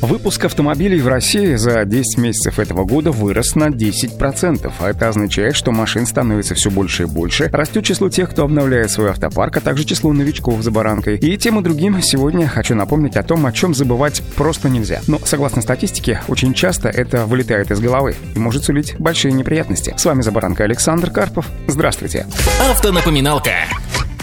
Выпуск автомобилей в России за 10 месяцев этого года вырос на 10%, а это означает, что машин становится все больше и больше, растет число тех, кто обновляет свой автопарк, а также число новичков за баранкой. И тем и другим сегодня хочу напомнить о том, о чем забывать просто нельзя. Но, согласно статистике, очень часто это вылетает из головы и может сулить большие неприятности. С вами за баранкой Александр Карпов. Здравствуйте. Автонапоминалка.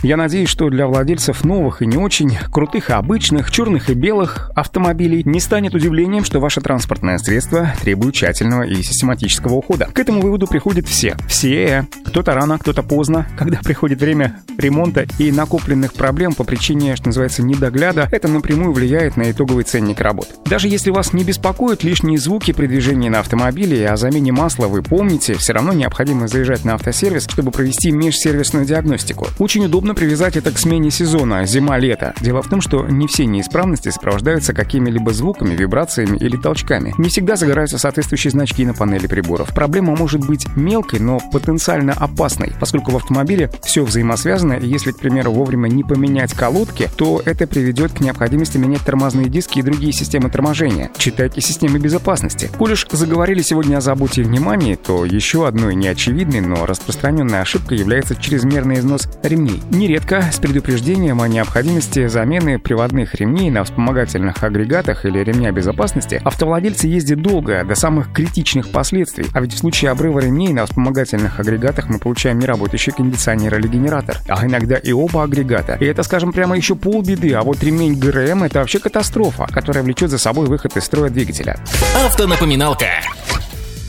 Я надеюсь, что для владельцев новых и не очень, крутых и обычных, черных и белых автомобилей не станет удивлением, что ваше транспортное средство требует тщательного и систематического ухода. К этому выводу приходят все. Все. Кто-то рано, кто-то поздно. Когда приходит время ремонта и накопленных проблем по причине, что называется, недогляда, это напрямую влияет на итоговый ценник работ. Даже если вас не беспокоят лишние звуки при движении на автомобиле, о замене масла вы помните, все равно необходимо заезжать на автосервис, чтобы провести межсервисную диагностику. Очень удобно привязать это к смене сезона, зима-лето. Дело в том, что не все неисправности сопровождаются какими-либо звуками, вибрациями или толчками. Не всегда загораются соответствующие значки на панели приборов. Проблема может быть мелкой, но потенциально опасной, поскольку в автомобиле все взаимосвязано, и если, к примеру, вовремя не поменять колодки, то это приведет к необходимости менять тормозные диски и другие системы торможения. Читайте системы безопасности. Коль уж заговорили сегодня о заботе и внимании, то еще одной неочевидной, но распространенной ошибкой является чрезмерный износ ремней. Нередко с предупреждением о необходимости замены приводных ремней на вспомогательных агрегатах или ремня безопасности автовладельцы ездят долго, до самых критичных последствий. А ведь в случае обрыва ремней на вспомогательных агрегатах мы получаем неработающий кондиционер или генератор, а иногда и оба агрегата. И это, скажем, прямо еще полбеды, а вот ремень ГРМ — это вообще катастрофа, которая влечет за собой выход из строя двигателя. Автонапоминалка.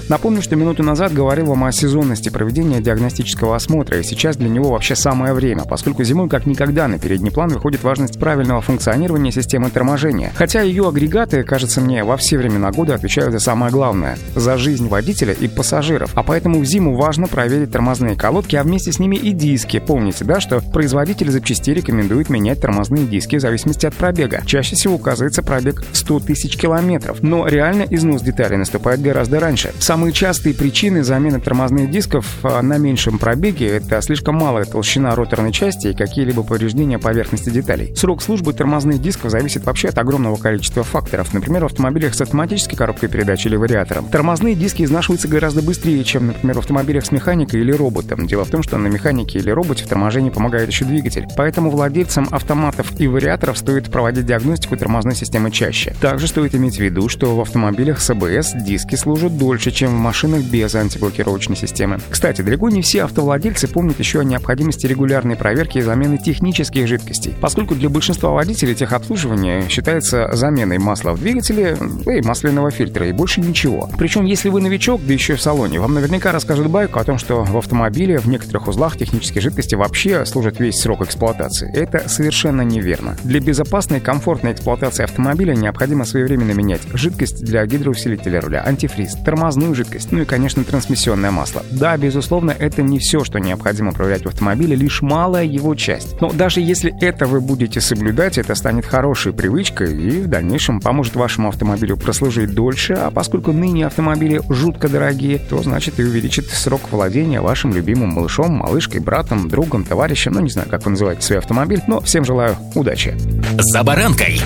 Напомню, что минуту назад говорил вам о сезонности проведения диагностического осмотра, и сейчас для него вообще самое время, поскольку зимой как никогда на передний план выходит важность правильного функционирования системы торможения. Хотя ее агрегаты, кажется мне, во все времена года отвечают за самое главное — за жизнь водителя и пассажиров. А поэтому в зиму важно проверить тормозные колодки, а вместе с ними и диски. Помните, да, что производитель запчастей рекомендует менять тормозные диски в зависимости от пробега. Чаще всего указывается пробег 100 тысяч километров, но реально износ деталей наступает гораздо раньше. Сам Самые частые причины замены тормозных дисков а, на меньшем пробеге – это слишком малая толщина роторной части и какие-либо повреждения поверхности деталей. Срок службы тормозных дисков зависит вообще от огромного количества факторов, например, в автомобилях с автоматической коробкой передач или вариатором. Тормозные диски изнашиваются гораздо быстрее, чем, например, в автомобилях с механикой или роботом. Дело в том, что на механике или роботе в торможении помогает еще двигатель. Поэтому владельцам автоматов и вариаторов стоит проводить диагностику тормозной системы чаще. Также стоит иметь в виду, что в автомобилях с АБС диски служат дольше, чем чем в машинах без антиблокировочной системы. Кстати, далеко не все автовладельцы помнят еще о необходимости регулярной проверки и замены технических жидкостей, поскольку для большинства водителей техобслуживание считается заменой масла в двигателе и масляного фильтра, и больше ничего. Причем, если вы новичок, да еще в салоне, вам наверняка расскажут байку о том, что в автомобиле в некоторых узлах технические жидкости вообще служат весь срок эксплуатации. Это совершенно неверно. Для безопасной и комфортной эксплуатации автомобиля необходимо своевременно менять жидкость для гидроусилителя руля, антифриз, тормозную жидкость, ну и, конечно, трансмиссионное масло. Да, безусловно, это не все, что необходимо проверять в автомобиле, лишь малая его часть. Но даже если это вы будете соблюдать, это станет хорошей привычкой и в дальнейшем поможет вашему автомобилю прослужить дольше, а поскольку ныне автомобили жутко дорогие, то значит и увеличит срок владения вашим любимым малышом, малышкой, братом, другом, товарищем, ну не знаю, как вы называете свой автомобиль, но всем желаю удачи. За баранкой.